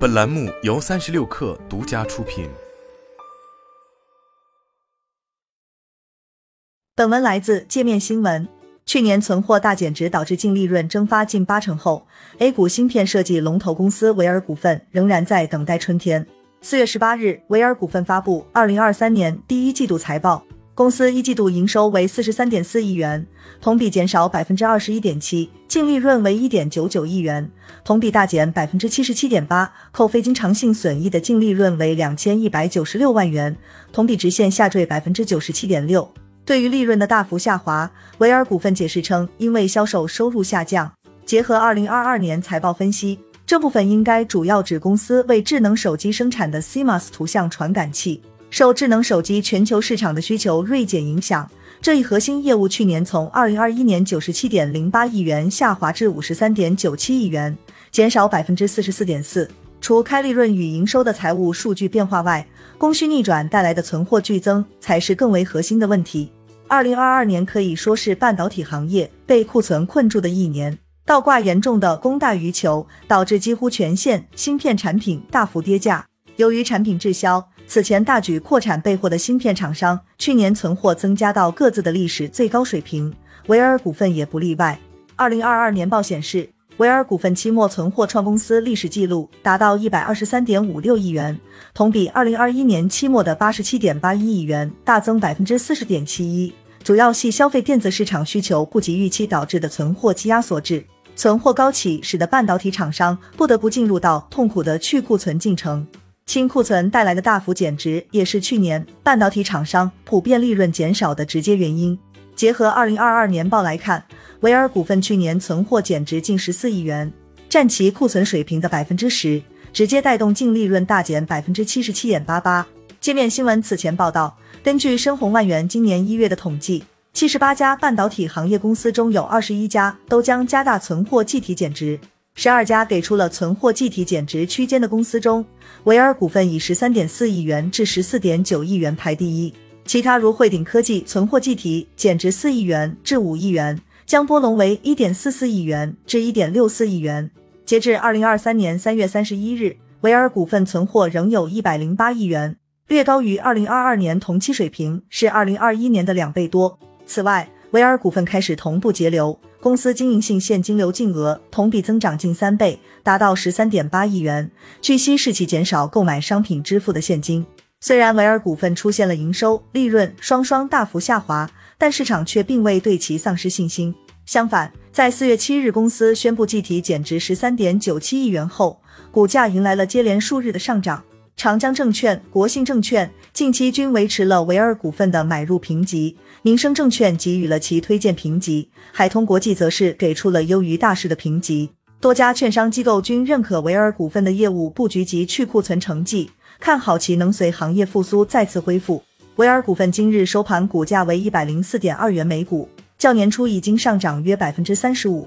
本栏目由三十六氪独家出品。本文来自界面新闻。去年存货大减值导致净利润蒸发近八成后，A 股芯片设计龙头公司维尔股份仍然在等待春天。四月十八日，维尔股份发布二零二三年第一季度财报。公司一季度营收为四十三点四亿元，同比减少百分之二十一点七，净利润为一点九九亿元，同比大减百分之七十七点八，扣非经常性损益的净利润为两千一百九十六万元，同比直线下坠百分之九十七点六。对于利润的大幅下滑，维尔股份解释称，因为销售收入下降。结合二零二二年财报分析，这部分应该主要指公司为智能手机生产的 CMOS 图像传感器。受智能手机全球市场的需求锐减影响，这一核心业务去年从二零二一年九十七点零八亿元下滑至五十三点九七亿元，减少百分之四十四点四。除开利润与营收的财务数据变化外，供需逆转带来的存货剧增才是更为核心的问题。二零二二年可以说是半导体行业被库存困住的一年，倒挂严重的供大于求，导致几乎全线芯片产品大幅跌价。由于产品滞销。此前大举扩产备货的芯片厂商，去年存货增加到各自的历史最高水平，维尔股份也不例外。二零二二年报显示，维尔股份期末存货创公司历史记录，达到一百二十三点五六亿元，同比二零二一年期末的八十七点八一亿元大增百分之四十点七一，主要系消费电子市场需求不及预期导致的存货积压所致。存货高企，使得半导体厂商不得不进入到痛苦的去库存进程。清库存带来的大幅减值，也是去年半导体厂商普遍利润减少的直接原因。结合二零二二年报来看，维尔股份去年存货减值近十四亿元，占其库存水平的百分之十，直接带动净利润大减百分之七十七点八八。界面新闻此前报道，根据深宏万元今年一月的统计，七十八家半导体行业公司中有二十一家都将加大存货计提减值。十二家给出了存货计提减值区间的公司中，维尔股份以十三点四亿元至十四点九亿元排第一，其他如汇顶科技存货计提减值四亿元至五亿元，江波龙为一点四四亿元至一点六四亿元。截至二零二三年三月三十一日，维尔股份存货仍有一百零八亿元，略高于二零二二年同期水平，是二零二一年的两倍多。此外，维尔股份开始同步节流。公司经营性现金流净额同比增长近三倍，达到十三点八亿元。据悉，是其减少购买商品支付的现金。虽然维尔股份出现了营收、利润双双大幅下滑，但市场却并未对其丧失信心。相反，在四月七日公司宣布计提减值十三点九七亿元后，股价迎来了接连数日的上涨。长江证券、国信证券近期均维持了维尔股份的买入评级，民生证券给予了其推荐评级，海通国际则是给出了优于大市的评级。多家券商机构均认可维尔股份的业务布局及去库存成绩，看好其能随行业复苏再次恢复。维尔股份今日收盘股价为一百零四点二元每股，较年初已经上涨约百分之三十五。